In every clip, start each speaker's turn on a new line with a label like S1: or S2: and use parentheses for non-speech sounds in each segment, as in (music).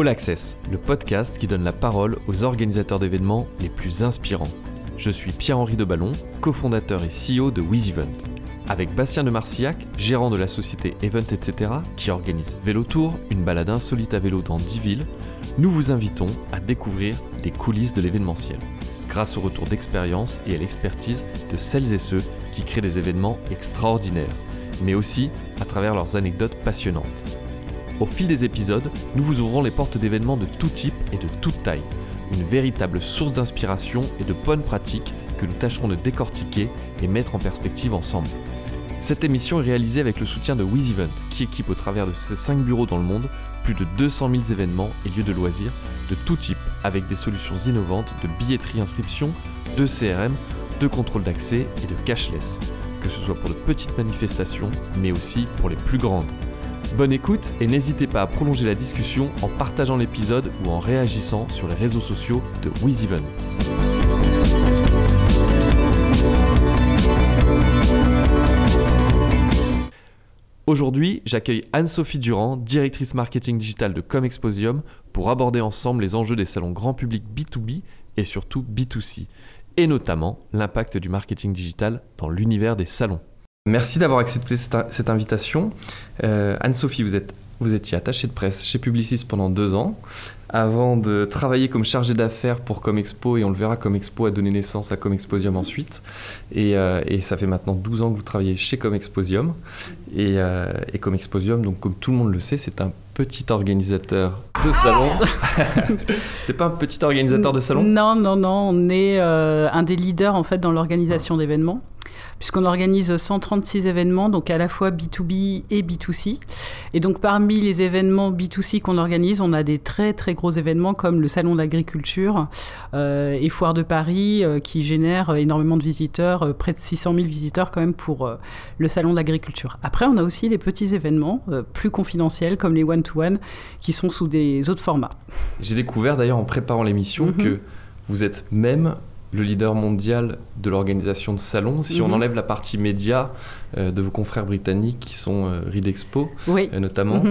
S1: All Access, le podcast qui donne la parole aux organisateurs d'événements les plus inspirants. Je suis Pierre-Henri Deballon, cofondateur et CEO de WizEvent. Avec Bastien de Marcillac, gérant de la société Event etc., qui organise Vélo Tour, une balade insolite à vélo dans 10 villes, nous vous invitons à découvrir les coulisses de l'événementiel, grâce au retour d'expérience et à l'expertise de celles et ceux qui créent des événements extraordinaires, mais aussi à travers leurs anecdotes passionnantes. Au fil des épisodes, nous vous ouvrons les portes d'événements de tout type et de toute taille, une véritable source d'inspiration et de bonnes pratiques que nous tâcherons de décortiquer et mettre en perspective ensemble. Cette émission est réalisée avec le soutien de WizEvent, qui équipe au travers de ses 5 bureaux dans le monde plus de 200 000 événements et lieux de loisirs de tout type, avec des solutions innovantes de billetterie inscription, de CRM, de contrôle d'accès et de cashless, que ce soit pour de petites manifestations, mais aussi pour les plus grandes. Bonne écoute et n'hésitez pas à prolonger la discussion en partageant l'épisode ou en réagissant sur les réseaux sociaux de WizEvent. Aujourd'hui, j'accueille Anne-Sophie Durand, directrice marketing digital de Comexposium, pour aborder ensemble les enjeux des salons grand public B2B et surtout B2C, et notamment l'impact du marketing digital dans l'univers des salons. Merci d'avoir accepté cette, invitation. Euh, Anne-Sophie, vous, êtes, vous étiez attachée de presse chez Publicis pendant deux ans avant de travailler comme chargé d'affaires pour Comexpo, et on le verra, Comexpo a donné naissance à Comexposium ensuite. Et, euh, et, ça fait maintenant 12 ans que vous travaillez chez Comexposium. Et, euh, et Comexposium, donc comme tout le monde le sait, c'est un petit organisateur de salon. (laughs) c'est pas un petit organisateur de salon?
S2: Non, non, non, on est un des leaders en fait dans l'organisation d'événements puisqu'on organise 136 événements, donc à la fois B2B et B2C. Et donc parmi les événements B2C qu'on organise, on a des très très gros événements comme le Salon de l'agriculture euh, et Foire de Paris euh, qui génèrent énormément de visiteurs, euh, près de 600 000 visiteurs quand même pour le Salon de l'agriculture. Après, on a aussi des petits événements plus confidentiels comme les one-to-one qui sont sous des autres formats.
S1: J'ai découvert d'ailleurs en préparant l'émission mhm. que vous êtes même le leader mondial de l'organisation de salons. Si on mhm. enlève la partie média euh, de vos confrères britanniques qui sont euh, Expo, euh, notamment,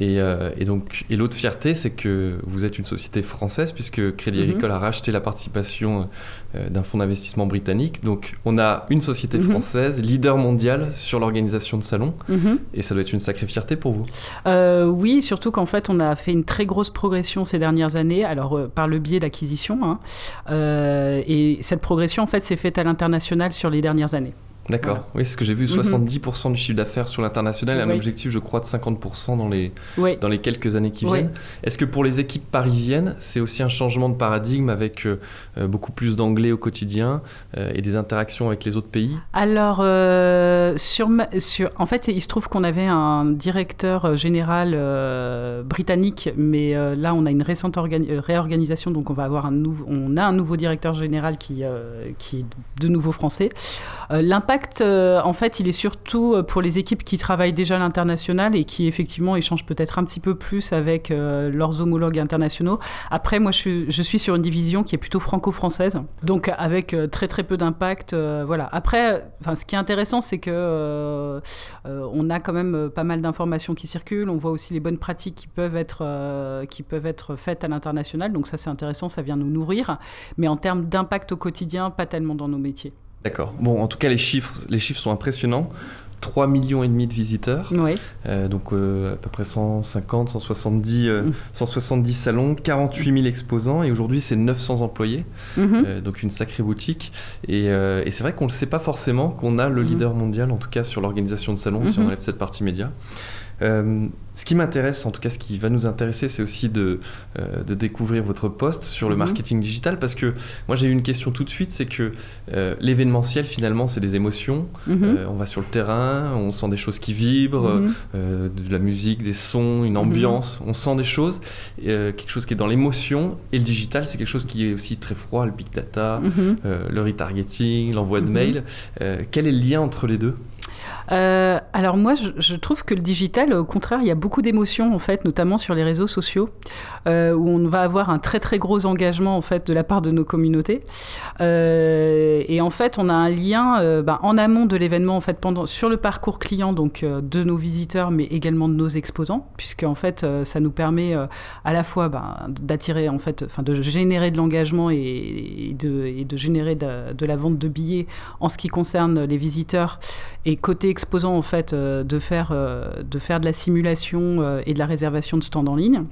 S1: Euh, et, donc, et l'autre fierté, c'est que vous êtes une société française, puisque Crédit mhm. Agricole a racheté la participation euh, d'un fonds d'investissement britannique. Donc, on a une société mhm. française, leader mondial sur l'organisation de salons. Mhm. Et ça doit être une sacrée fierté pour vous.
S2: Euh, oui, surtout qu'en fait, on a fait une très grosse progression ces dernières années, alors par le biais d'acquisition. Hein. et cette progression, en fait, s'est faite à l'international sur les dernières années.
S1: D'accord, oui, c'est ce que j'ai vu, 70% mhm. du chiffre d'affaires sur l'international et un objectif, je crois, de 50% dans les, dans les quelques années qui viennent. Est-ce que pour les équipes parisiennes, c'est aussi un changement de paradigme avec euh, euh, beaucoup plus d'anglais au quotidien euh, et des interactions avec les autres pays?
S2: Alors, sur, sur, en fait, il se trouve qu'on avait un directeur général britannique, mais là, on a une récente réorganisation, donc on va avoir un, on a un nouveau directeur général qui, qui est de nouveau français. L'impact euh, en fait, il est surtout euh, pour les équipes qui travaillent déjà à l'international et qui effectivement échangent peut-être un petit peu plus avec euh, leurs homologues internationaux. Après, moi, je suis, sur une division qui est plutôt franco-française, donc avec très très peu d'impact. voilà. Après, ce qui est intéressant, c'est que on a quand même pas mal d'informations qui circulent. On voit aussi les bonnes pratiques qui peuvent être qui peuvent être faites à l'international. Donc ça, c'est intéressant, ça vient nous nourrir. Mais en termes d'impact au quotidien, pas tellement dans nos métiers.
S1: D'accord. Bon, en tout cas, les chiffres, les chiffres sont impressionnants. 3 millions et demi de visiteurs,
S2: oui.
S1: Euh, donc euh, à peu près 150, 170, 170 salons, 48 000 exposants et aujourd'hui c'est 900 employés, mhm. euh, donc une sacrée boutique. Et, et c'est vrai qu'on ne le sait pas forcément qu'on a le mhm. leader mondial, en tout cas sur l'organisation de salons, si on enlève cette partie média. Euh, ce qui m'intéresse, en tout cas ce qui va nous intéresser, c'est aussi de, euh, de, découvrir votre poste sur le mhm. marketing digital, parce que moi j'ai eu une question tout de suite, c'est que euh, l'événementiel finalement c'est des émotions, mhm. on va sur le terrain, on sent des choses qui vibrent, mhm. de la musique, des sons, une ambiance, on sent des choses, quelque chose qui est dans l'émotion, et le digital c'est quelque chose qui est aussi très froid, le big data, le retargeting, l'envoi de mails. quel est le lien entre les deux?
S2: Euh, alors moi, je, trouve que le digital, au contraire, il y a beaucoup d'émotions en fait, notamment sur les réseaux sociaux, euh, où on va avoir un très très gros engagement en fait de la part de nos communautés. Euh, et en fait, on a un lien bah, en amont de l'événement en fait pendant sur le parcours client donc de nos visiteurs, mais également de nos exposants, puisque en fait, ça nous permet à la fois bah, d'attirer en fait, de générer de l'engagement et, de, générer de la vente de billets en ce qui concerne les visiteurs et côté exposant en fait euh, de faire euh, de faire de la simulation euh, et de la réservation de stands en ligne.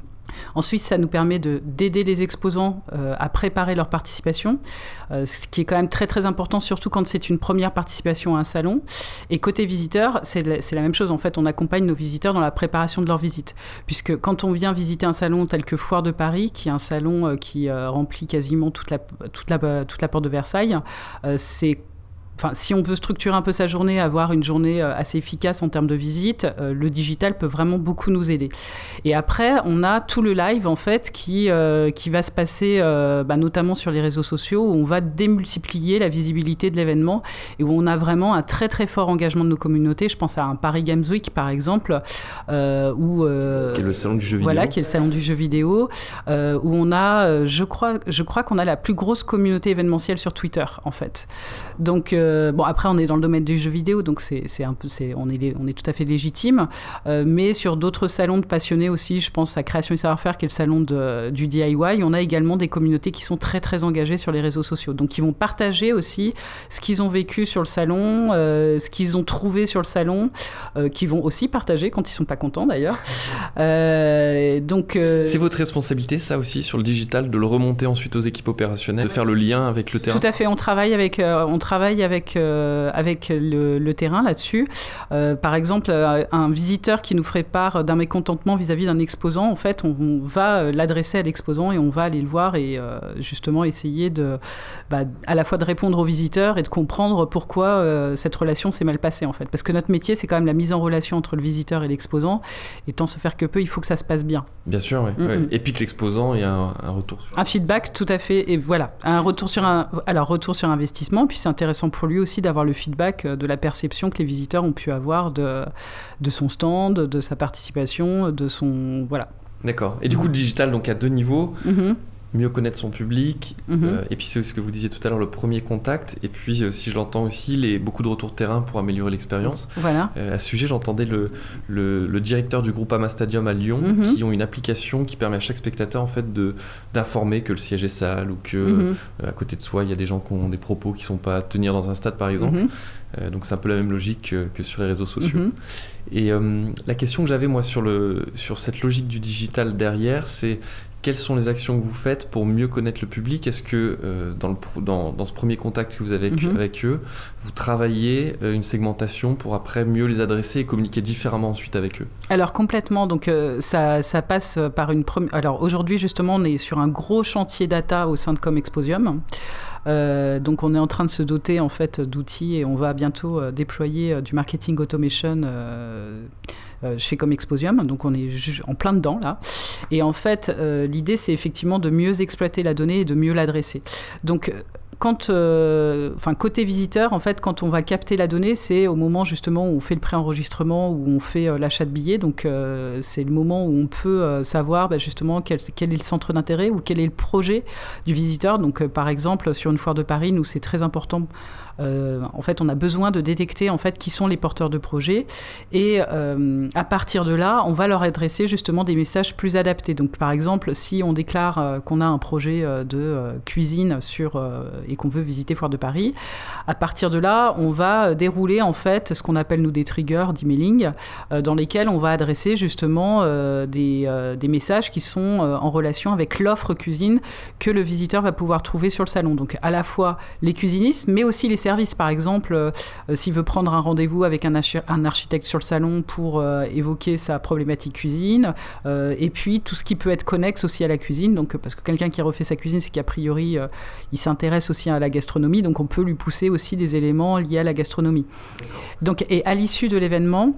S2: Ensuite, ça nous permet d'aider les exposants à préparer leur participation, ce qui est quand même très très important, surtout quand c'est une première participation à un salon. Et côté visiteur, c'est la, la, même chose. En fait, on accompagne nos visiteurs dans la préparation de leur visite. Puisque quand on vient visiter un salon tel que Foire de Paris, qui est un salon qui remplit quasiment toute la, toute la, toute la porte de Versailles, c'est Enfin, si on veut structurer un peu sa journée, avoir une journée euh, assez efficace en termes de visite, euh, le digital peut vraiment beaucoup nous aider. Et après, on a tout le live en fait qui, euh, qui va se passer bah, notamment sur les réseaux sociaux où on va démultiplier la visibilité de l'événement et où on a vraiment un très très fort engagement de nos communautés. Je pense à un Paris Games Week par exemple, où
S1: qui est le salon du jeu vidéo.
S2: Voilà, qui est le salon du jeu vidéo, où on a, je crois, je crois qu'on a la plus grosse communauté événementielle sur Twitter en fait. Donc euh, bon, après, on est dans le domaine du jeu vidéo, donc c'est un peu, on est, on est tout à fait légitime. Euh, mais sur d'autres salons de passionnés aussi, je pense à Création et Savoir-faire, qui est le salon de, du DIY, on a également des communautés qui sont très très engagées sur les réseaux sociaux. Donc, qui vont partager aussi ce qu'ils ont vécu sur le salon, euh, ce qu'ils ont trouvé sur le salon, qui vont aussi partager quand ils sont pas contents d'ailleurs. (laughs)
S1: donc, c'est votre responsabilité, ça aussi, sur le digital, de le remonter ensuite aux équipes opérationnelles, de faire le lien avec le terrain.
S2: Tout à fait. On travaille avec, on travaille avec avec, euh, avec le, terrain là-dessus. Euh, par exemple, euh, un visiteur qui nous ferait part d'un mécontentement vis-à-vis d'un exposant, en fait, on, va l'adresser à l'exposant et on va aller le voir et justement essayer de, bah, à la fois de répondre au visiteur et de comprendre pourquoi cette relation s'est mal passée en fait. Parce que notre métier, c'est quand même la mise en relation entre le visiteur et l'exposant. Et tant se faire que peu, il faut que ça se passe bien.
S1: Bien sûr, oui. Et puis que l'exposant ait un, un, retour.
S2: Sur... Un feedback, tout à fait. Et voilà, un retour sur un, alors retour sur investissement. Puis c'est intéressant pour lui aussi d'avoir le feedback euh, de la perception que les visiteurs ont pu avoir de, de son stand, de sa participation, de son... Voilà.
S1: D'accord. Et du coup, le digital, donc à deux niveaux. Mm-hmm mieux connaître son public. Mhm. Euh, et puis c'est ce que vous disiez tout à l'heure, le premier contact. Et puis, euh, si je l'entends aussi, les, beaucoup de retours terrain pour améliorer l'expérience.
S2: Voilà.
S1: Euh, à ce sujet, j'entendais le, le, directeur du groupe Ama Stadium à Lyon, mhm. qui ont une application qui permet à chaque spectateur en fait de d'informer que le siège est sale ou que mhm. à côté de soi il y a des gens qui ont des propos qui sont pas à tenir dans un stade par exemple. donc c'est un peu la même logique que, que sur les réseaux sociaux. Et la question que j'avais moi sur, le, sur cette logique du digital derrière, c'est quelles sont les actions que vous faites pour mieux connaître le public? Est-ce que euh, dans, le, dans, dans, ce premier contact que vous avez avec, mhm. avec eux, vous travaillez euh, une segmentation pour après mieux les adresser et communiquer différemment ensuite avec eux?
S2: Alors complètement, donc euh, ça, ça, passe par une première... Alors aujourd'hui justement on est sur un gros chantier data au sein de Comexposium. Donc on est en train de se doter en fait d'outils et on va bientôt déployer du marketing automation euh, fais comme Exposium, donc on est en plein dedans là. Et en fait, euh, l'idée c'est effectivement de mieux exploiter la donnée et de mieux l'adresser. Donc quand, euh, côté visiteur, en fait, quand on va capter la donnée, c'est au moment justement où on fait le préenregistrement, où on fait l'achat de billets. Donc c'est le moment où on peut savoir bah, justement quel, quel, est le centre d'intérêt ou quel est le projet du visiteur. Donc par exemple sur une foire de Paris, nous c'est très important euh, en fait, on a besoin de détecter en fait qui sont les porteurs de projets et euh, à partir de là, on va leur adresser justement des messages plus adaptés. Donc, par exemple, si on déclare euh, qu'on a un projet de cuisine sur et qu'on veut visiter Foire de Paris, à partir de là, on va dérouler en fait ce qu'on appelle nous des triggers d'emailing, dans lesquels on va adresser justement des, des, messages qui sont en relation avec l'offre cuisine que le visiteur va pouvoir trouver sur le salon. Donc à la fois les cuisinistes, mais aussi les par exemple, euh, s'il veut prendre un rendez-vous avec un, architecte sur le salon pour euh, évoquer sa problématique cuisine, euh, et puis tout ce qui peut être connexe aussi à la cuisine, donc parce que quelqu'un qui refait sa cuisine, c'est qu'a priori, il s'intéresse aussi à la gastronomie, donc on peut lui pousser aussi des éléments liés à la gastronomie. Donc, et à l'issue de l'événement,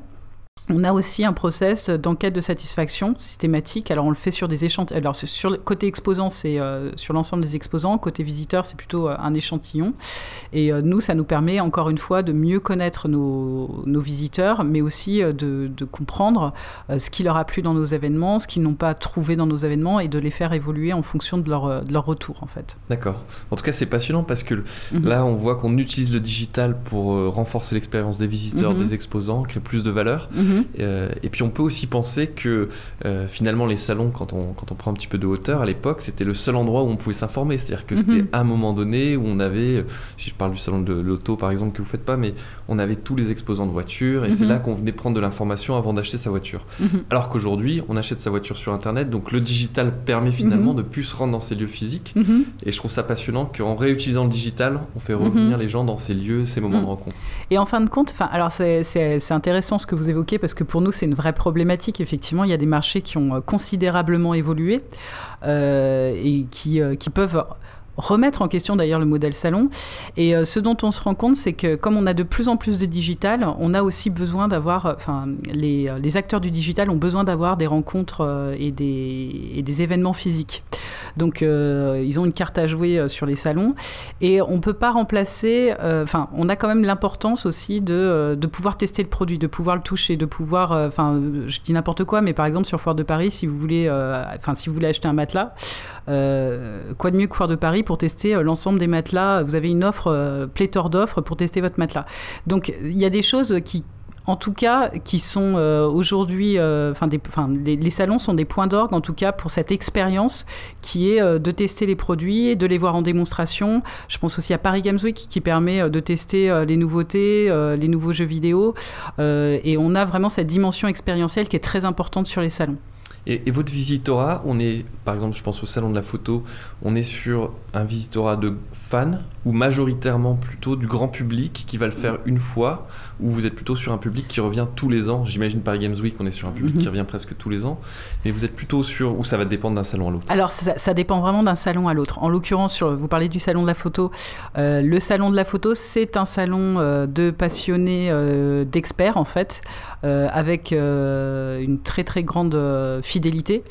S2: On a aussi un process d'enquête de satisfaction systématique. Alors on le fait sur des échantillons. Alors sur le côté exposant, c'est euh, sur l'ensemble des exposants. Côté visiteur, c'est plutôt euh, un échantillon. Et euh, nous, ça nous permet encore une fois de mieux connaître nos, nos visiteurs, mais aussi de, de, comprendre ce qui leur a plu dans nos événements, ce qu'ils n'ont pas trouvé dans nos événements, et de les faire évoluer en fonction de leur, de leur retour en fait.
S1: D'accord. En tout cas, c'est passionnant parce que mhm. là, on voit qu'on utilise le digital pour renforcer l'expérience des visiteurs, mhm. des exposants, créer plus de valeur. Mhm. Euh, et puis on peut aussi penser que euh, finalement les salons, quand on, quand on prend un petit peu de hauteur, à l'époque, c'était le seul endroit où on pouvait s'informer. C'est-à-dire que c'était mhm. un moment donné où on avait, si je parle du salon de l'auto par exemple que vous faites pas, mais on avait tous les exposants de voitures et c'est mhm. là qu'on venait prendre de l'information avant d'acheter sa voiture. Alors qu'aujourd'hui, on achète sa voiture sur Internet, donc le digital permet finalement de plus se rendre dans ces lieux physiques. Et je trouve ça passionnant qu'en réutilisant le digital, on fait revenir les gens dans ces lieux, ces moments de rencontre.
S2: Et en fin de compte, alors c'est intéressant ce que vous évoquez parce que pour nous, c'est une vraie problématique. Effectivement, il y a des marchés qui ont euh, considérablement évolué euh, et qui, euh, qui peuvent remettre en question d'ailleurs le modèle salon. Et ce dont on se rend compte, c'est que comme on a de plus en plus de digital, on a aussi besoin d'avoir, enfin, les, les, acteurs du digital ont besoin d'avoir des rencontres et, des, et des événements physiques. Donc, euh, ils ont une carte à jouer euh, sur les salons. Et on ne peut pas remplacer. Euh, enfin, on a quand même l'importance aussi de, de, pouvoir tester le produit, de pouvoir le toucher, de pouvoir. Enfin, je dis n'importe quoi, mais par exemple, sur Foire de Paris, si vous voulez, enfin, si vous voulez acheter un matelas, quoi de mieux que Foire de Paris pour tester l'ensemble des matelas? Vous avez une offre, pléthore d'offres pour tester votre matelas. Donc, il y a des choses qui en tout cas, qui sont euh, aujourd'hui, euh, enfin, les, salons sont des points d'orgue, en tout cas, pour cette expérience qui est euh, de tester les produits, de les voir en démonstration. Je pense aussi à Paris Games Week qui permet de tester les nouveautés, les nouveaux jeux vidéo. et on a vraiment cette dimension expérientielle qui est très importante sur les salons.
S1: Et, votre visitorat, on est, par exemple, je pense au salon de la photo, on est sur un visitorat de fans ou majoritairement plutôt du grand public qui va le faire une fois ou vous êtes plutôt sur un public qui revient tous les ans J'imagine Paris Games Week, on est sur un public qui mhm. revient presque tous les ans, mais vous êtes plutôt sur, ou ça va dépendre d'un salon à l'autre
S2: Alors ça, dépend vraiment d'un salon à l'autre. En l'occurrence, vous parlez du salon de la photo. Euh, le salon de la photo, c'est un salon euh, de passionnés, euh, d'experts en fait, avec une très très grande fidélité.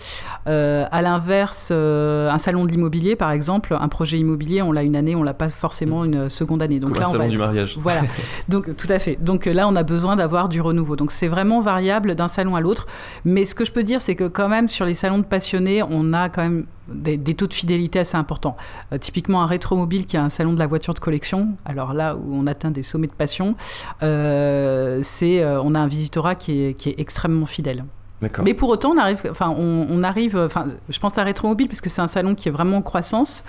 S2: à l'inverse, un salon de l'immobilier, par exemple, un projet immobilier, on l'a une année, on l'a pas forcément une seconde année.
S1: Donc là, un salon du mariage.
S2: Voilà. (laughs) Donc tout à fait. Donc donc là, on a besoin d'avoir du renouveau. Donc c'est vraiment variable d'un salon à l'autre. Mais ce que je peux dire, c'est que quand même, sur les salons de passionnés, on a quand même des, taux de fidélité assez importants. Euh, typiquement, un rétromobile qui a un salon de la voiture de collection, alors là où on atteint des sommets de passion, euh, euh, on a un visitorat qui est extrêmement fidèle. Mais pour autant, on arrive, enfin, on, arrive, enfin, je pense à Rétromobile parce que c'est un salon qui est vraiment en croissance.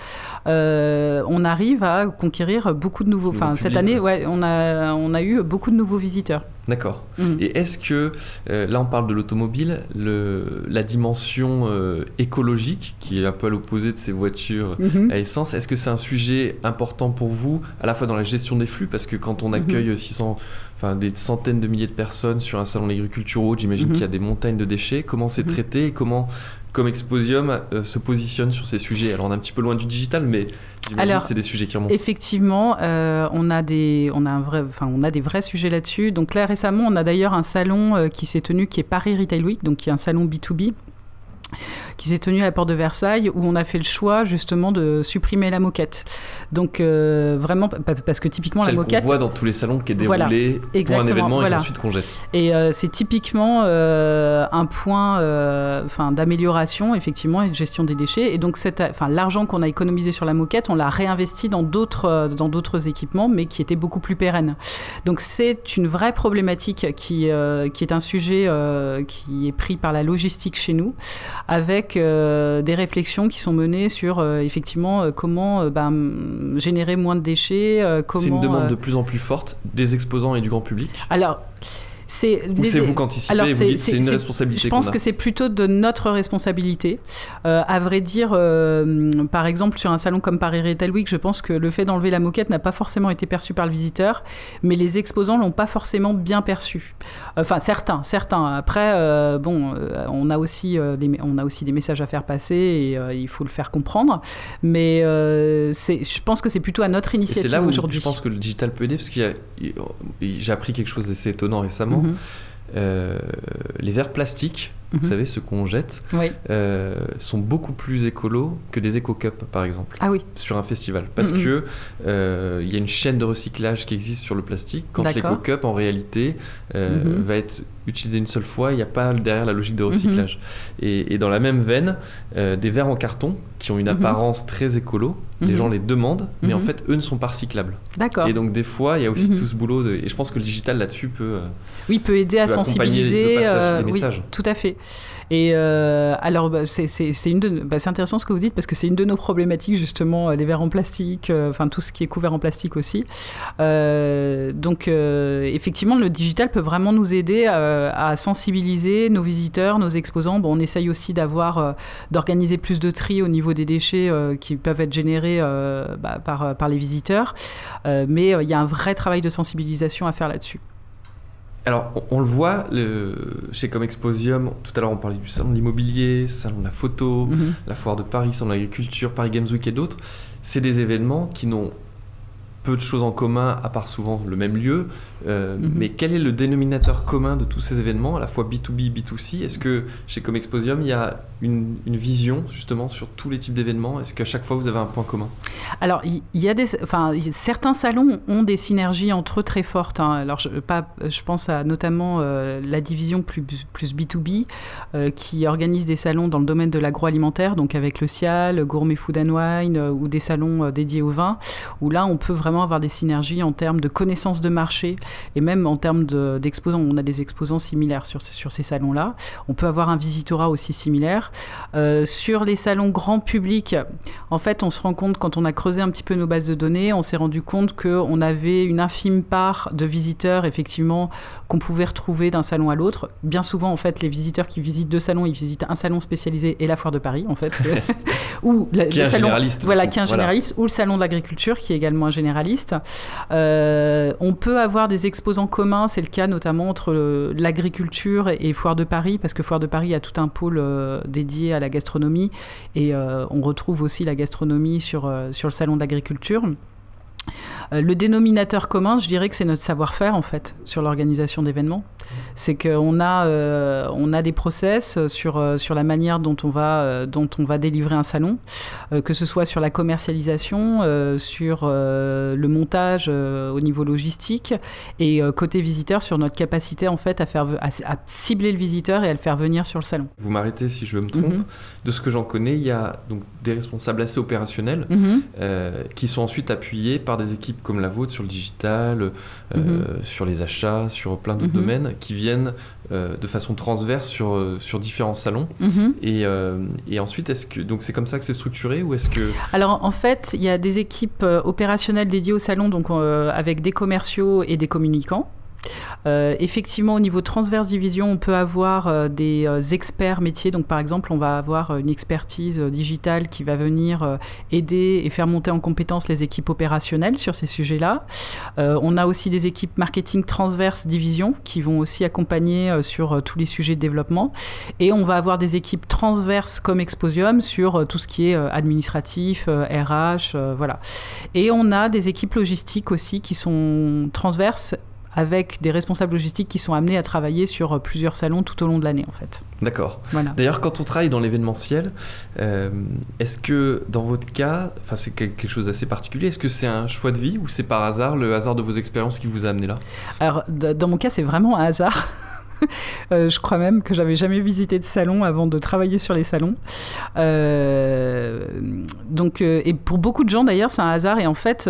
S2: Euh, on arrive à conquérir beaucoup de nouveaux. Enfin, cette année, ouais, on a, on a eu beaucoup de nouveaux visiteurs.
S1: D'accord. Mhm. Et est-ce que, euh, là on parle de l'automobile, la dimension euh, écologique, qui est un peu à l'opposé de ces voitures mhm. à essence, est-ce que c'est un sujet important pour vous, à la fois dans la gestion des flux, parce que quand on accueille 600, mhm. Enfin des centaines de milliers de personnes sur un salon d'agriculture haute, j'imagine qu'il y a des montagnes de déchets, comment c'est traité et comment comme Exposium euh, se positionne sur ces sujets? Alors on est un petit peu loin du digital, mais alors, c'est des sujets qui remontent.
S2: Effectivement, euh, on, a des, on, a un vrai, enfin, on a des vrais sujets là-dessus. Donc là, récemment, on a d'ailleurs un salon euh, qui s'est tenu, qui est Paris Retail Week, donc qui est un salon B2B qui s'est tenu à la porte de Versailles, où on a fait le choix justement de supprimer la moquette. Donc euh, vraiment, parce que typiquement
S1: la
S2: moquette...
S1: qu'on voit dans tous les salons qui est déroulée pour un événement et ensuite qu'on jette.
S2: Et euh, c'est typiquement euh, un point d'amélioration effectivement et de gestion des déchets. Et donc l'argent qu'on a économisé sur la moquette, on l'a réinvesti dans d'autres dans d'autres équipements, mais qui étaient beaucoup plus pérennes. Donc c'est une vraie problématique qui, qui est un sujet qui est pris par la logistique chez nous avec euh, des réflexions qui sont menées sur euh, effectivement euh, comment ben, générer moins de déchets.
S1: C'est une demande de plus en plus forte des exposants et du grand public
S2: Alors,
S1: c'est c'est vous qui anticipez vous dites c'est une responsabilité
S2: Je pense que c'est plutôt de notre responsabilité. Euh, à vrai dire, euh, par exemple, sur un salon comme Paris Retail Week, je pense que le fait d'enlever la moquette n'a pas forcément été perçu par le visiteur, mais les exposants l'ont pas forcément bien perçu. Enfin, certains, certains. Après, euh, bon, on a aussi des, on a aussi des messages à faire passer et il faut le faire comprendre. Mais je pense que c'est plutôt à notre initiative aujourd'hui.
S1: Je pense que le digital peut aider parce qu'il j'ai appris quelque chose d'assez étonnant récemment. Mhm. les verres plastiques vous
S2: Mhm.
S1: savez, ceux qu'on jette,
S2: Oui.
S1: euh, sont beaucoup plus écolos que des éco-cups, par exemple,
S2: Ah oui.
S1: sur un festival. Parce
S2: Mhm.
S1: que euh, y a une chaîne de recyclage qui existe sur le plastique, quand l'éco-cup, en réalité, euh,
S2: Mhm.
S1: va être utilisé une seule fois, il n'y a pas derrière la logique de recyclage. Et, et dans la même veine, des verres en carton, qui ont une
S2: Mhm.
S1: apparence très écolo, les
S2: Mhm.
S1: gens les demandent, mais en
S2: Mhm.
S1: fait, eux ne sont pas recyclables.
S2: D'accord.
S1: Et donc, des fois, il y a aussi
S2: Mhm.
S1: tout ce boulot, de- et je pense que le digital là-dessus peut...
S2: Oui, peut aider à
S1: peut
S2: sensibiliser.
S1: le passage des
S2: oui,
S1: messages.
S2: tout à fait. Euh, alors, bah, bah, c'est intéressant ce que vous dites parce que c'est une de nos problématiques justement, euh, les verres en plastique, euh, enfin tout ce qui est couvert en plastique aussi. Donc, effectivement, le digital peut vraiment nous aider à sensibiliser nos visiteurs, nos exposants. Bon, on essaye aussi d'avoir, d'organiser plus de tri au niveau des déchets qui peuvent être générés bah, par, les visiteurs. Mais il y a un vrai travail de sensibilisation à faire là-dessus.
S1: Alors, on, on le voit le, chez Comexposium, tout à l'heure on parlait du salon de l'immobilier, salon de la photo,
S2: Mhm.
S1: la foire de Paris, salon de l'agriculture, Paris Games Week et d'autres. C'est des événements qui n'ont peu de choses en commun, à part souvent le même lieu. Euh,
S2: Mhm.
S1: Mais quel est le dénominateur commun de tous ces événements, à la fois B2B, B2C Est-ce que chez Comexposium, il y a une, une vision justement sur tous les types d'événements? Est-ce qu'à chaque fois vous avez un point commun?
S2: Alors, il y, a des, enfin, certains salons ont des synergies entre eux très fortes. hein. Alors, je, pas, je pense à notamment euh, la division plus, plus B2B euh, qui organise des salons dans le domaine de l'agroalimentaire, donc avec le CIAL, Gourmet Food and Wine euh, ou des salons dédiés au vin, où là, on peut vraiment avoir des synergies en termes de connaissance de marché et même en termes de- d'exposants. on a des exposants similaires sur, ces- sur ces salons-là. On peut avoir un visitorat aussi similaire. Euh, sur les salons grand public, en fait, on se rend compte, quand on a creusé un petit peu nos bases de données, on s'est rendu compte qu'on avait une infime part de visiteurs, effectivement, qu'on pouvait retrouver d'un salon à l'autre. Bien souvent, en fait, les visiteurs qui visitent deux salons, ils visitent un salon spécialisé et la foire de Paris, en fait. (laughs) ou la-
S1: Qui est
S2: le salon, Voilà, qui est un
S1: Voilà.
S2: généraliste, ou le salon de l'agriculture, qui est également un généraliste. Euh, on peut avoir des exposants communs, c'est le cas notamment entre l'agriculture et Foire de Paris, parce que Foire de Paris a tout un pôle euh, dédié à la gastronomie, et euh, on retrouve aussi la gastronomie sur, sur le salon d'agriculture. Euh, le dénominateur commun, je dirais que c'est notre savoir-faire en fait sur l'organisation d'événements. C'est qu'on a, euh, on a des process sur, euh, sur la manière dont on va, euh, dont on va délivrer un salon, euh, que ce soit sur la commercialisation, sur le montage au niveau logistique et côté visiteur sur notre capacité en fait à, faire, à, à cibler le visiteur et à le faire venir sur le salon.
S1: Vous m'arrêtez si je me trompe.
S2: Mhm.
S1: De ce que j'en connais, il y a donc des responsables assez opérationnels
S2: Mhm.
S1: euh, qui sont ensuite appuyés par des équipes comme la vôtre sur le digital, euh,
S2: Mhm.
S1: sur les achats, sur plein d'autres
S2: Mhm.
S1: domaines, qui viennent euh, de façon transverse sur, euh, sur différents salons.
S2: Mhm.
S1: Et, et ensuite, est-ce que donc c'est comme ça que c'est structuré ou est-ce que
S2: Alors en fait, il y a des équipes opérationnelles dédiées au salon, donc avec des commerciaux et des communicants. Euh, effectivement, au niveau transverse division, on peut avoir euh, des euh, experts métiers. Donc, par exemple, on va avoir une expertise digitale qui va venir aider et faire monter en compétence les équipes opérationnelles sur ces sujets-là. On a aussi des équipes marketing transverse division qui vont aussi accompagner sur tous les sujets de développement. Et on va avoir des équipes transverses comme Exposium sur tout ce qui est administratif, RH, voilà. Et on a des équipes logistiques aussi qui sont transverses avec des responsables logistiques qui sont amenés à travailler sur euh, plusieurs salons tout au long de l'année en fait.
S1: D'accord.
S2: Voilà.
S1: D'ailleurs, quand on travaille dans l'événementiel, euh, est-ce que dans votre cas, enfin c'est quelque chose d'assez particulier, est-ce que c'est un choix de vie ou c'est par hasard, le hasard de vos expériences qui vous a amené là?
S2: Alors dans mon cas c'est vraiment un hasard. (laughs) Euh, je crois même que j'avais jamais visité de salon avant de travailler sur les salons. Euh, donc, euh, et pour beaucoup de gens d'ailleurs, c'est un hasard. Et en fait,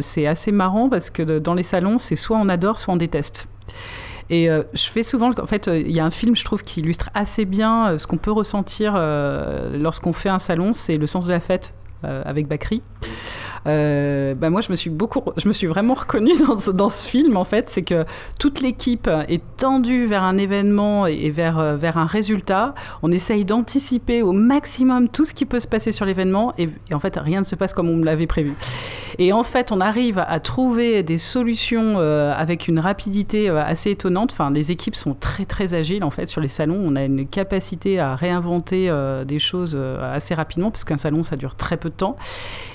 S2: c'est assez marrant parce que dans les salons, c'est soit on adore, soit on déteste. Et je fais souvent, en fait, il y a un film, je trouve, qui illustre assez bien ce qu'on peut ressentir lorsqu'on fait un salon, c'est Le sens de la fête avec Bakri. Euh, bah moi, je me suis beaucoup, je me suis vraiment reconnue (laughs) dans ce, dans ce film. En fait, c'est que toute l'équipe est tendue vers un événement et, vers euh, vers un résultat. On essaye d'anticiper au maximum tout ce qui peut se passer sur l'événement, et, en fait, rien ne se passe comme on l'avait prévu. Et en fait, on arrive à trouver des solutions euh, avec une rapidité euh, assez étonnante. Enfin, les équipes sont très très agiles en fait sur les salons. On a une capacité à réinventer des choses assez rapidement parce qu'un salon ça dure très peu de temps.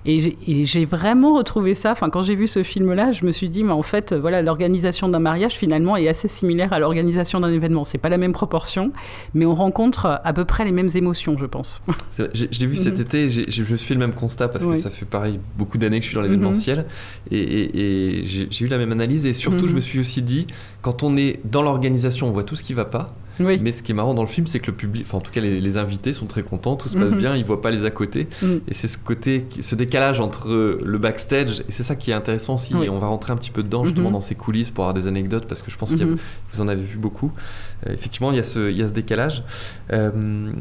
S2: Et j'ai vraiment retrouvé ça. Enfin, quand j'ai vu ce film-là, je me suis dit, mais en fait, voilà, l'organisation d'un mariage finalement est assez similaire à l'organisation d'un événement. C'est pas la même proportion, mais on rencontre à peu près les mêmes émotions, je pense. (laughs)
S1: J'ai vu cet mhm. été, je me suis fait le même constat parce que ça fait pareil beaucoup d'années que je suis dans l'événementiel mhm. et, j'ai eu la même analyse et surtout je mhm. me suis aussi dit quand on est dans l'organisation, on voit tout ce qui va pas. Mais ce qui est marrant dans le film, c'est que le public, enfin en tout cas les, invités sont très contents, tout se passe bien, ils voient pas les à côté. Et c'est ce côté, ce décalage entre le backstage, et c'est ça qui est intéressant aussi. Et on va rentrer un petit peu dedans, justement, dans ces coulisses pour avoir des anecdotes, parce que je pense que vous en avez vu beaucoup. Euh, effectivement, il y, a ce, il y a ce décalage. Euh,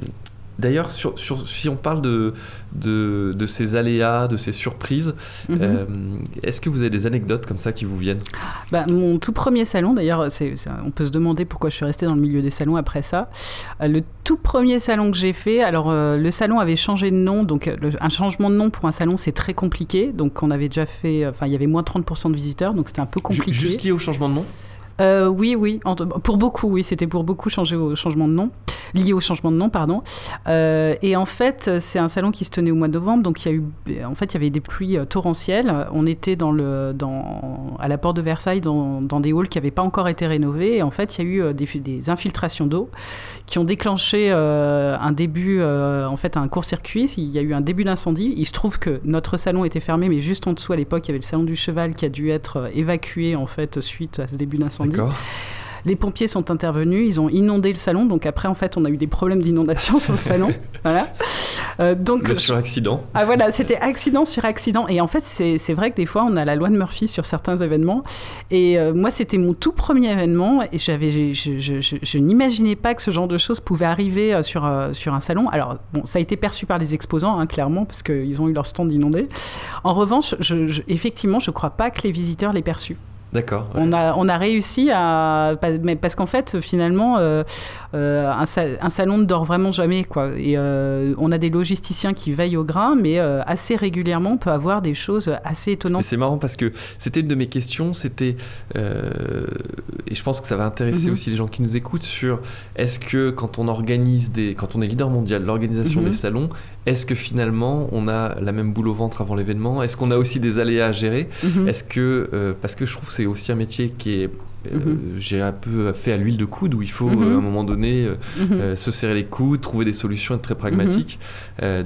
S1: D'ailleurs, sur, si on parle de, de, ces aléas, de ces surprises, mhm. euh, est-ce que vous avez des anecdotes comme ça qui vous viennent?
S2: Bah, Mon tout premier salon, d'ailleurs, on peut se demander pourquoi je suis restée dans le milieu des salons après ça. Euh, le tout premier salon que j'ai fait, alors euh, le salon avait changé de nom, donc un changement de nom pour un salon, c'est très compliqué. Donc on avait déjà fait, enfin il y avait moins 30% de visiteurs, donc c'était un peu compliqué.
S1: Juste lié au changement de nom?
S2: Euh, oui, oui, pour beaucoup, oui, c'était pour beaucoup changer au changement de nom, lié au changement de nom, pardon. Euh, et en fait, c'est un salon qui se tenait au mois de novembre, donc il y a eu, en fait, il y avait des pluies euh, torrentielles. On était à la porte de Versailles, dans, des halls qui n'avaient pas encore été rénovés. Et en fait, il y a eu des, des infiltrations d'eau qui ont déclenché un début, en fait, un court-circuit. Il y a eu un début d'incendie. Il se trouve que notre salon était fermé, mais juste en dessous à l'époque, il y avait le salon du cheval qui a dû être évacué en fait suite à ce début d'incendie. Les pompiers sont intervenus, ils ont inondé le salon. Donc après, en fait, on a eu des problèmes d'inondation (laughs) sur le salon. Voilà.
S1: Euh, donc sur accident.
S2: Ah voilà, c'était accident sur accident. Et en fait, c'est vrai que des fois, on a la loi de Murphy sur certains événements. Et euh, moi, c'était mon tout premier événement, et j'avais, je, je, je, n'imaginais pas que ce genre de choses pouvait arriver euh, sur sur un salon. Alors bon, ça a été perçu par les exposants, hein, clairement, parce qu'ils ont eu leur stand inondé. En revanche, effectivement, je ne crois pas que les visiteurs l'aient perçu.
S1: D'accord.
S2: On, a, on a réussi à. Mais parce qu'en fait, finalement, euh, euh, un, salon ne dort vraiment jamais. Quoi. Et euh, on a des logisticiens qui veillent au grain, mais assez régulièrement, on peut avoir des choses assez étonnantes.
S1: C'est marrant parce que c'était une de mes questions. C'était. et je pense que ça va intéresser mhm. aussi les gens qui nous écoutent sur est-ce que quand on organise des. Quand on est leader mondial, l'organisation mhm. des salons, est-ce que finalement on a la même boule au ventre avant l'événement? Est-ce qu'on a aussi des aléas à gérer? Mhm. Est-ce que. parce que je trouve que c'est aussi un métier qui est euh, mhm. j'ai un peu fait à l'huile de coude où il faut mhm. euh, à un moment donné euh, mhm. se serrer les coudes, trouver des solutions, être très pragmatique.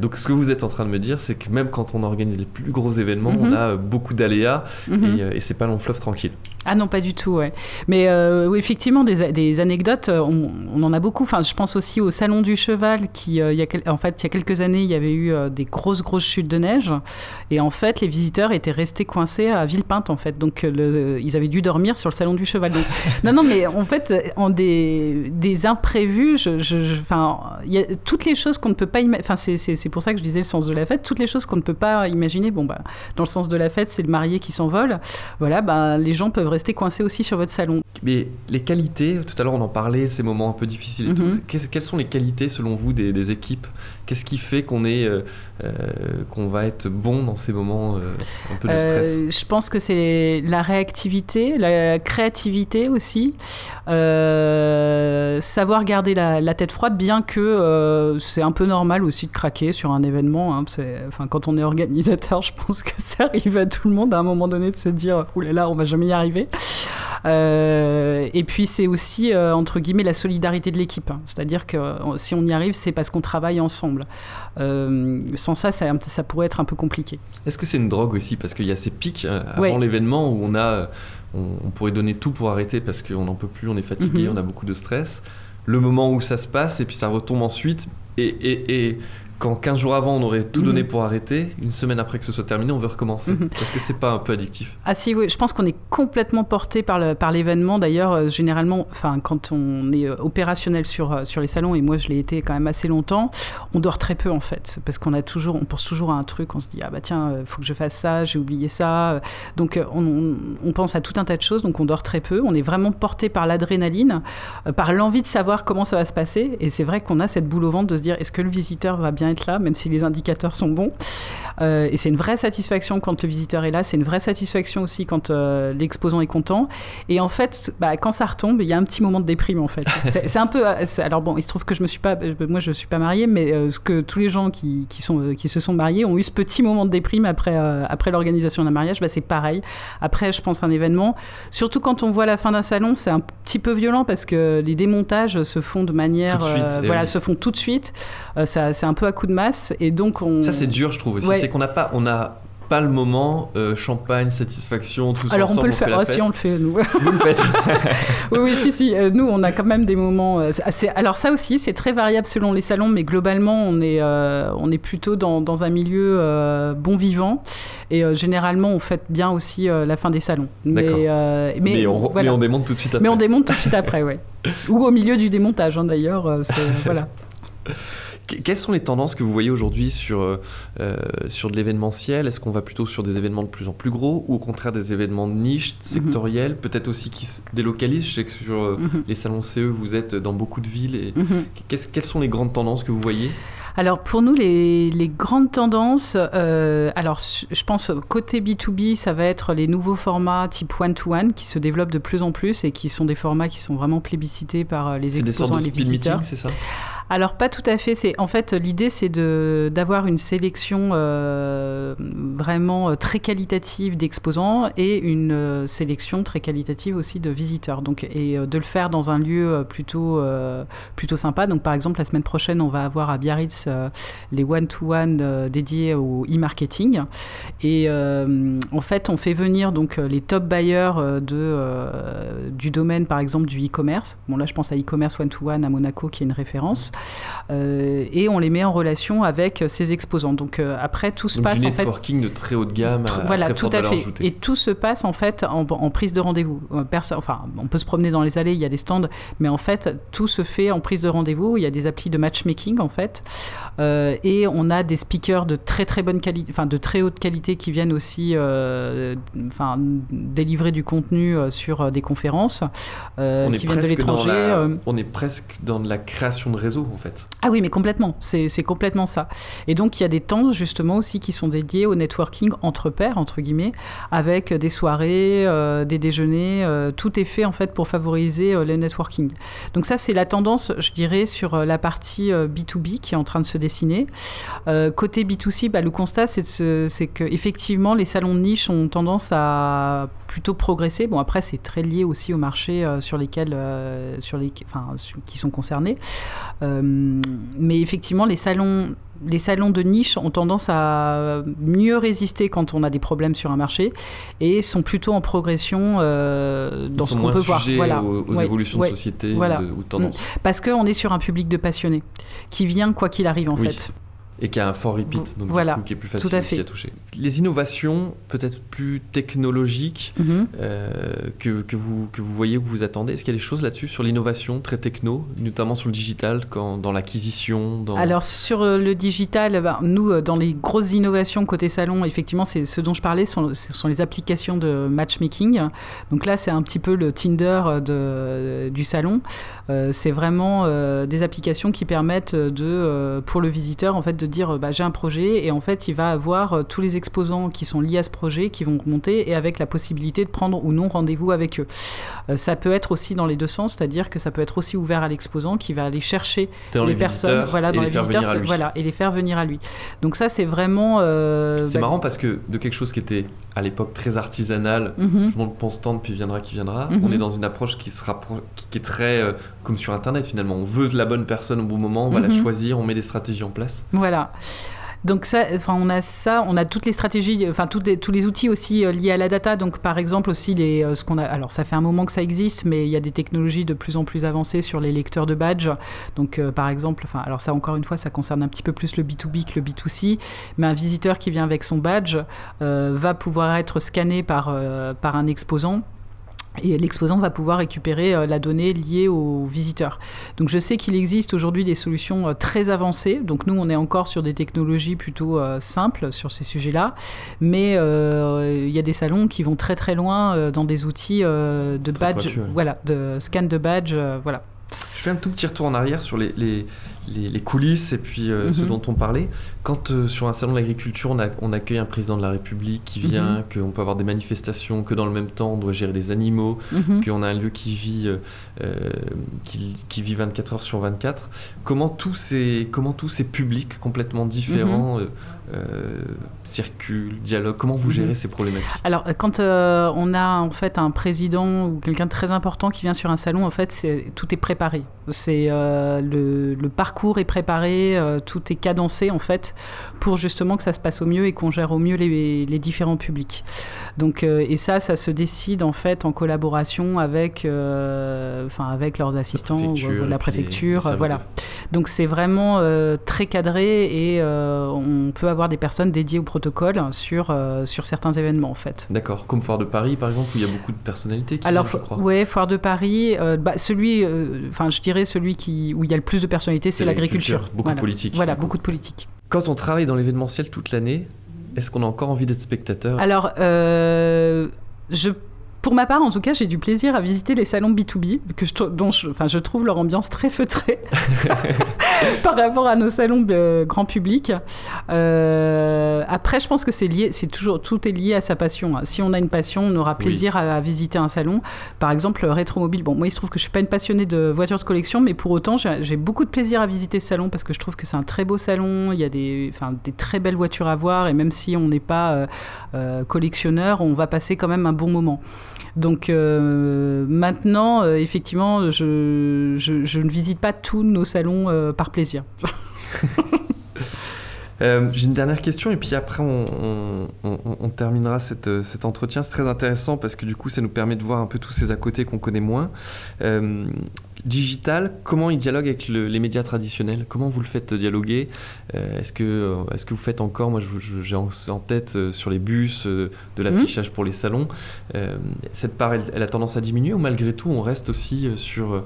S1: donc ce que vous êtes en train de me dire, c'est que même quand on organise les plus gros événements, on a beaucoup d'aléas et, et c'est pas long fleuve tranquille.
S2: Ah non, pas du tout, ouais. Mais oui, effectivement, des, des anecdotes, on, en a beaucoup. Enfin, je pense aussi au Salon du Cheval, qui, il y a, en fait, il y a quelques années, il y avait eu des grosses, grosses chutes de neige. Et en fait, les visiteurs étaient restés coincés à Villepinte, en fait. Donc, ils avaient dû dormir sur le Salon du Cheval (laughs) non, non, mais en fait, en des, des imprévus, je, je, il y a toutes les choses qu'on ne peut pas imaginer. Enfin, c'est pour ça que je disais le sens de la fête. Toutes les choses qu'on ne peut pas imaginer. Bon, bah, dans le sens de la fête, c'est le marié qui s'envole. Voilà, bah, les gens peuvent rester coincés aussi sur votre salon.
S1: Mais les qualités, tout à l'heure on en parlait, ces moments un peu difficiles et tout. Mhm. Quelles sont les qualités selon vous des, des équipes Qu'est-ce qui fait qu'on est, euh, euh, qu'on va être bon dans ces moments euh, un peu de stress
S2: Je pense que c'est la réactivité, la créativité aussi, savoir garder la, tête froide, bien que c'est un peu normal aussi de craquer sur un événement. Hein. enfin, quand on est organisateur, (laughs) je pense que ça arrive à tout le monde à un moment donné de se dire « oulala, là on va jamais y arriver ». et puis c'est aussi, entre guillemets, la solidarité de l'équipe. Hein. C'est-à-dire que si on y arrive, c'est parce qu'on travaille ensemble. Euh, sans ça, ça, pourrait être un peu compliqué.
S1: Est-ce que c'est une drogue aussi? Parce qu'il y a ces pics euh, avant l'événement où on a, on, pourrait donner tout pour arrêter parce qu'on n'en peut plus, on est fatigué, mhm. on a beaucoup de stress. Le moment où ça se passe et puis ça retombe ensuite. Et, et, et quand 15 jours avant on aurait tout donné mhm. pour arrêter, une semaine après que ce soit terminé, on veut recommencer. Mhm. Est-ce que c'est pas un peu addictif?
S2: Ah si, oui, je pense qu'on est complètement porté par, le, par l'événement. D'ailleurs, euh, généralement, enfin, quand on est euh, opérationnel sur, euh, sur les salons, et moi je l'ai été quand même assez longtemps, on dort très peu en fait, parce qu'on a toujours, on pense toujours à un truc, on se dit ah bah tiens, il faut que je fasse ça, j'ai oublié ça. Donc on, on, pense à tout un tas de choses, donc on dort très peu. On est vraiment porté par l'adrénaline, par l'envie de savoir comment ça va se passer, et c'est vrai qu'on a cette boule au ventre de se dire est-ce que le visiteur va bien bien être là, même si les indicateurs sont bons. et c'est une vraie satisfaction quand le visiteur est là. C'est une vraie satisfaction aussi quand l'exposant est content. Et en fait, bah, quand ça retombe, il y a un petit moment de déprime en fait. (laughs) c'est un peu. Alors bon, il se trouve que je me suis pas, moi je suis pas mariée, mais ce que tous les gens qui, qui, sont, qui se sont mariés ont eu ce petit moment de déprime après, après l'organisation d'un mariage. Bah, c'est pareil. Après, je pense un événement. Surtout quand on voit la fin d'un salon, c'est un petit peu violent parce que les démontages se font de manière,
S1: euh,
S2: eh voilà, se font tout de suite. Euh, ça, c'est un peu à coup de masse et donc on.
S1: Ça c'est dur, je trouve aussi. C'est qu'on n'a pas, on a pas le moment euh, champagne, satisfaction, tout ça.
S2: Alors
S1: on
S2: peut le faire,
S1: oh,
S2: si on le fait nous.
S1: Vous le faites. (laughs)
S2: oui, oui, si, si. Euh, nous, on a quand même des moments. Euh, alors ça aussi, c'est très variable selon les salons, mais globalement, on est, on est plutôt dans, dans un milieu bon vivant et généralement, on fête bien aussi la fin des salons.
S1: Mais, mais, mais, on, mais, on, démonte tout de suite après.
S2: Mais on démonte tout de suite après, oui. (laughs) Ou au milieu du démontage, hein, d'ailleurs. voilà. (laughs)
S1: Quelles sont les tendances que vous voyez aujourd'hui sur, euh, euh, sur de l'événementiel? Est-ce qu'on va plutôt sur des événements de plus en plus gros ou au contraire des événements de niche, mhm. sectoriels, peut-être aussi qui se délocalisent Je sais que sur euh, mhm. les salons CE, vous êtes dans beaucoup de villes. Et mhm. quelles sont les grandes tendances que vous voyez?
S2: Alors pour nous, les, les grandes tendances, alors je pense côté B2B, ça va être les nouveaux formats type one-to-one qui se développent de plus en plus et qui sont des formats qui sont vraiment plébiscités par les exposants et les visiteurs.
S1: C'est ça?
S2: Alors pas tout à fait. C'est en fait l'idée, c'est de d'avoir une sélection euh, vraiment euh, très qualitative d'exposants et une euh, sélection très qualitative aussi de visiteurs. Donc et de le faire dans un lieu plutôt plutôt sympa. Donc par exemple la semaine prochaine, on va avoir à Biarritz les one-to-one dédiés au e-marketing. Et en fait, on fait venir donc les top buyers de du domaine par exemple du e-commerce. Bon là, je pense à e-commerce one-to-one à Monaco qui est une référence. Euh, et on les met en relation avec ces exposants. Donc euh, après, tout se passe
S1: du
S2: en
S1: fait. networking de très haut de gamme.
S2: à voilà, très tout à fait. Et tout se passe en fait en, prise de rendez-vous. Euh, enfin, on peut se promener dans les allées, il y a des stands, mais en fait, tout se fait en prise de rendez-vous. Il y a des applis de matchmaking en fait, et on a des speakers de très très bonne qualité, enfin de très haute qualité qui viennent aussi, enfin délivrer du contenu sur des conférences qui viennent de l'étranger.
S1: On est presque dans de la création de réseau
S2: Ah oui, mais complètement, c'est complètement ça. Et donc il y a des temps justement aussi qui sont dédiés au networking entre pairs, entre guillemets, avec des soirées, euh, des déjeuners, euh, tout est fait en fait pour favoriser euh, le networking. Donc ça c'est la tendance, je dirais, sur la partie B2B qui est en train de se dessiner. côté B2C, bah, le constat c'est que effectivement les salons de niche ont tendance à plutôt progresser. Bon après c'est très lié aussi au marché sur lesquels, sur les, enfin, qui sont concernés. Mais effectivement, les salons, les salons de niche ont tendance à mieux résister quand on a des problèmes sur un marché et sont plutôt en progression euh, dans ce qu'on peut voir.
S1: Voilà. Aux, aux évolutions de société ou de tendance.
S2: Parce qu'on est sur un public de passionnés qui vient quoi qu'il arrive en fait
S1: et qui a un fort repeat, donc voilà, qui est plus facile à, toucher. Les innovations peut-être plus technologiques mhm. euh, que, que, vous, que vous voyez ou que vous attendez, est-ce qu'il y a des choses là-dessus sur l'innovation très techno, notamment sur le digital, quand, dans l'acquisition dans...
S2: Alors sur euh, le digital, ben, nous, euh, dans les grosses innovations côté salon, effectivement, c'est ce dont je parlais, ce sont les applications de matchmaking. Donc là, c'est un petit peu le Tinder de, du salon. c'est vraiment des applications qui permettent de, pour le visiteur, en fait, de dire bah, j'ai un projet et en fait il va avoir euh, tous les exposants qui sont liés à ce projet qui vont monter et avec la possibilité de prendre ou non rendez-vous avec eux. Euh, ça peut être aussi dans les deux sens, c'est-à-dire que ça peut être aussi ouvert à l'exposant qui va aller chercher les, personnes
S1: voilà, dans les, visiteurs
S2: voilà, et les faire venir à lui. Donc ça c'est vraiment...
S1: Euh, c'est bah, marrant parce que de quelque chose qui était à l'époque très artisanal, mhm. je monte mon stand puis viendra qui viendra, on mhm. est dans une approche qui, sera qui est très comme sur Internet finalement. On veut de la bonne personne au bon moment, on va la mhm. choisir, on met des stratégies en place.
S2: Voilà. Donc ça, enfin, on a ça, on a toutes les stratégies, enfin tous les outils aussi euh, liés à la data. Donc par exemple aussi les, euh, ce qu'on a, alors ça fait un moment que ça existe, mais il y a des technologies de plus en plus avancées sur les lecteurs de badge. Donc euh, par exemple, enfin alors ça encore une fois, ça concerne un petit peu plus le B2B que le B2C, mais un visiteur qui vient avec son badge va pouvoir être scanné par par un exposant et l'exposant va pouvoir récupérer euh, la donnée liée aux visiteurs. Donc je sais qu'il existe aujourd'hui des solutions euh, très avancées. Donc nous, on est encore sur des technologies plutôt euh, simples sur ces sujets-là. Mais il y a des salons qui vont très très loin dans des outils de badge, voilà, de scan de badge, voilà.
S1: Je fais un tout petit retour en arrière sur les, les, coulisses et puis euh, ce
S2: Mhm.
S1: dont on parlait. Quand euh, sur un salon de l'agriculture, on, accueille un président de la République qui vient,
S2: Mhm.
S1: qu'on peut avoir des manifestations, que dans le même temps, on doit gérer des animaux,
S2: Mhm.
S1: qu'on a un lieu qui vit, euh, qui, qui vit 24 heures sur 24. Comment tous ces, comment tous ces publics complètement différents euh, circulent, dialoguent Comment vous
S2: Mhm.
S1: gérez ces problématiques?
S2: Alors, euh, quand euh, on a en fait un président ou quelqu'un de très important qui vient sur un salon, en fait, tout est préparé. C'est euh, le, le parcours est préparé, tout est cadencé en fait pour justement que ça se passe au mieux et qu'on gère au mieux les, les différents publics. Donc, et ça, ça se décide en fait en collaboration avec, enfin, avec leurs assistants, ou,
S1: préfecture et
S2: la préfecture, voilà. Donc c'est vraiment très cadré et on peut avoir des personnes dédiées au protocole sur, euh, sur certains événements en fait.
S1: D'accord, comme Foire de Paris par exemple, où il y a beaucoup de personnalités qui
S2: Alors,
S1: viennent, je crois.
S2: ouais, Foire de Paris, euh, bah, celui, euh, enfin je dirais celui qui, où il y a le plus de personnalités, c'est l'agriculture.
S1: Beaucoup
S2: Voilà.
S1: de politique.
S2: Voilà,
S1: du coup.
S2: beaucoup de politique.
S1: Quand on travaille dans l'événementiel toute l'année, est-ce qu'on a encore envie d'être spectateur?
S2: Alors, euh, je, pour ma part, en tout cas, j'ai du plaisir à visiter les salons B2B, que je, dont je, enfin, je trouve leur ambiance très feutrée (laughs) par rapport à nos salons euh, grand public. Euh, après, je pense que c'est lié, c'est toujours, tout est lié à sa passion. Si on a une passion, on aura plaisir à, à visiter un salon. Par exemple, Rétromobile. Bon, moi, il se trouve que je suis pas une passionnée de voitures de collection, mais pour autant, j'ai beaucoup de plaisir à visiter ce salon parce que je trouve que c'est un très beau salon. Il y a des, enfin, des très belles voitures à voir, et même si on n'est pas euh, collectionneur, on va passer quand même un bon moment. Donc euh, maintenant, euh, effectivement, je, je, ne visite pas tous nos salons euh, par plaisir. (laughs)
S1: Euh, J'ai une dernière question et puis après on, on- on- on terminera cette, euh, cet entretien. C'est très intéressant parce que du coup ça nous permet de voir un peu tous ces à côté qu'on connaît moins. Euh, digital, comment il dialogue avec le- les médias traditionnels? Comment vous le faites dialoguer? Euh, Est-ce que, est que vous faites encore, moi j'ai en, en tête euh, sur les bus, euh, de l'affichage pour les salons, cette part elle, elle a tendance à diminuer ou malgré tout on reste aussi sur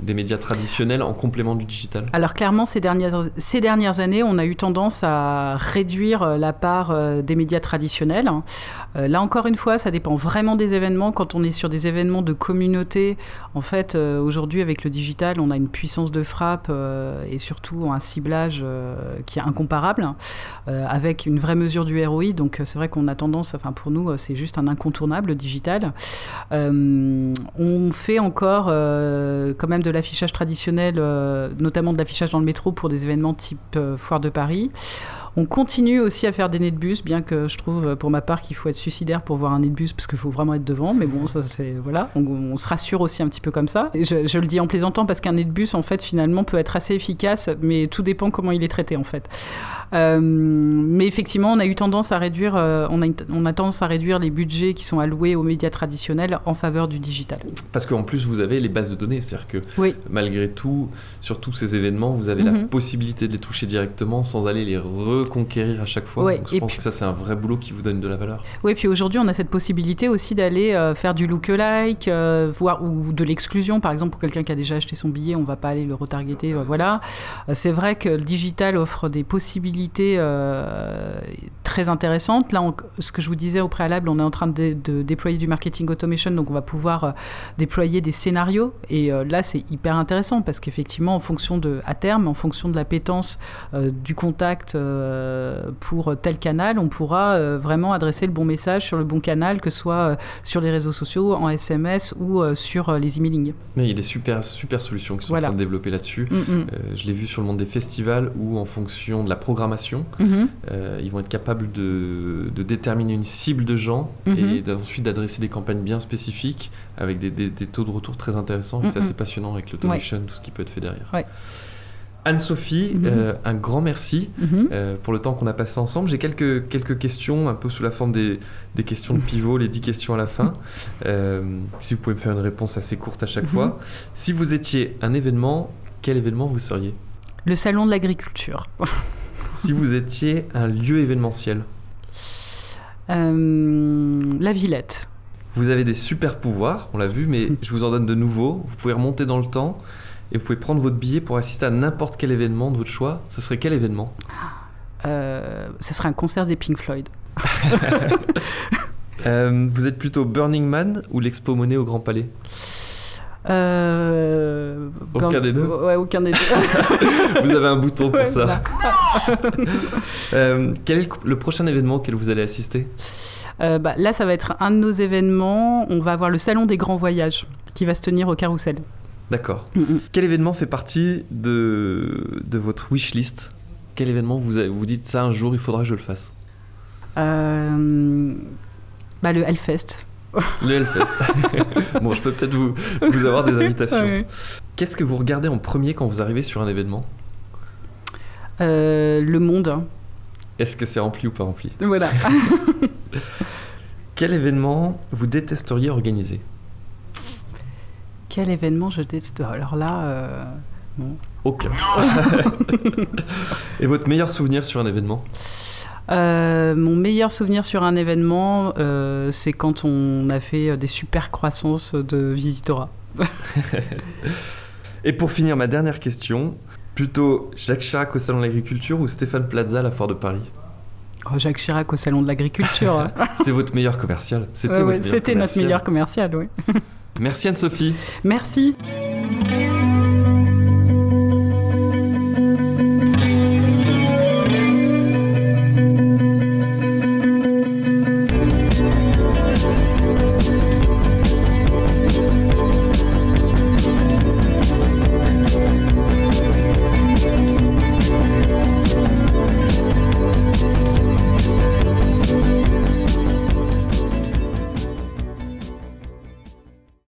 S1: des médias traditionnels en complément du digital?
S2: Alors clairement, ces dernières, ces dernières années, on a eu tendance à réduire euh, la part euh, des médias traditionnels. Euh, là encore une fois, ça dépend vraiment des événements. Quand on est sur des événements de communauté, en fait, aujourd'hui avec le digital, on a une puissance de frappe et surtout un ciblage qui est incomparable, avec une vraie mesure du ROI. Donc c'est vrai qu'on a tendance, enfin pour nous, c'est juste un incontournable le digital. On fait encore quand même de l'affichage traditionnel, notamment de l'affichage dans le métro pour des événements type Foire de Paris. On continue aussi à faire des nez de bus, bien que je trouve pour ma part qu'il faut être suicidaire pour voir un nez de bus parce qu'il faut vraiment être devant. Mais bon, ça c'est voilà, on, se rassure aussi un petit peu comme ça. Je le dis en plaisantant parce qu'un nez de bus en fait finalement peut être assez efficace, mais tout dépend comment il est traité en fait. Euh, mais effectivement, on a eu tendance à réduire, euh, on, a, une- on a tendance à réduire les budgets qui sont alloués aux médias traditionnels en faveur du digital.
S1: Parce qu'en plus, vous avez les bases de données, c'est-à-dire que
S2: Oui.
S1: malgré tout, sur tous ces événements, vous avez la
S2: Mhm.
S1: possibilité de les toucher directement sans aller les reconquérir à chaque fois. Donc, je
S2: et
S1: pense
S2: puis-
S1: que ça, c'est un vrai boulot qui vous donne de la valeur.
S2: Oui, puis aujourd'hui, on a cette possibilité aussi d'aller euh, faire du look-alike, euh, voir ou de l'exclusion. Par exemple, pour quelqu'un qui a déjà acheté son billet, on va pas aller le retargeter. euh, voilà. C'est vrai que le digital offre des possibilités euh, très intéressantes. Là, on- ce que je vous disais au préalable, on est en train de, de déployer du marketing automation, donc on va pouvoir euh, déployer des scénarios. Et euh, là, c'est hyper intéressant parce qu'effectivement, en fonction de, à terme, en fonction de l'appétence du contact pour tel canal, on pourra vraiment adresser le bon message sur le bon canal, que ce soit sur les réseaux sociaux, en SMS ou sur les emailing.
S1: Mais il y a des super, super solutions qui sont
S2: Voilà.
S1: en train de développer là-dessus.
S2: Mm, mm.
S1: Je l'ai vu sur le monde des festivals où, en fonction de la programmation,
S2: Mhm.
S1: euh, ils vont être capables de, de déterminer une cible de gens
S2: Mhm.
S1: et ensuite d'adresser des campagnes bien spécifiques avec des, des- des taux de retour très intéressants. Et C'est
S2: Mhm.
S1: assez passionnant avec l'automation, tout ce qui peut être fait derrière.
S2: Ouais.
S1: Anne-Sophie,
S2: Mhm.
S1: euh, un grand merci
S2: Mhm.
S1: euh, pour le temps qu'on a passé ensemble. J'ai quelques, quelques questions, un peu sous la forme des, des questions de pivot, les 10 questions à la fin. (laughs) Euh, si vous pouvez me faire une réponse assez courte à chaque
S2: Mhm.
S1: fois. Si vous étiez un événement, quel événement vous seriez?
S2: Le salon de l'agriculture. (laughs)
S1: Si vous étiez un lieu événementiel
S2: Euh, la Villette.
S1: Vous avez des super pouvoirs, on l'a vu, mais (laughs) je vous en donne de nouveaux. Vous pouvez remonter dans le temps et vous pouvez prendre votre billet pour assister à n'importe quel événement de votre choix. Ce serait quel événement?
S2: Euh, ce serait un concert des Pink Floyd. (laughs)
S1: Euh, Vous êtes plutôt Burning Man ou l'Expo Monnaie au Grand Palais?
S2: Euh,
S1: Aucun des deux
S2: Ouais, aucun des deux. (laughs)
S1: Vous avez un bouton pour
S2: Ouais,
S1: ça. (laughs) Euh, quel est le, le prochain événement auquel vous allez assister?
S2: Euh, bah, là, ça va être un de nos événements. On va avoir le salon des grands voyages qui va se tenir au Carrousel.
S1: D'accord.
S2: Mm, mm.
S1: Quel événement fait partie de, de votre wish list? Quel événement vous avez- vous dites ça un jour, il faudra que je le fasse?
S2: Euh, bah, le Hellfest.
S1: Le Hellfest. (laughs) bon, je peux peut-être vous, vous avoir des invitations.
S2: Ouais.
S1: Qu'est-ce que vous regardez en premier quand vous arrivez sur un événement?
S2: Euh, le monde.
S1: Est-ce que c'est rempli ou pas rempli?
S2: Voilà. (laughs)
S1: Quel événement vous détesteriez organiser?
S2: Quel événement je déteste? Alors là, euh, non.
S1: Aucun. (laughs) Et votre meilleur souvenir sur un événement?
S2: Euh, mon meilleur souvenir sur un événement, euh, c'est quand on a fait des super croissances de Visitora. (laughs)
S1: Et pour finir, ma dernière question. Plutôt Jacques Chirac au Salon de l'Agriculture ou Stéphane Plaza à la Foire de Paris?
S2: Oh, Jacques Chirac au Salon de l'Agriculture. (laughs)
S1: C'est votre meilleur commercial. C'était
S2: Ouais, ouais, notre meilleur commercial, oui.
S1: Merci Anne-Sophie.
S2: Merci.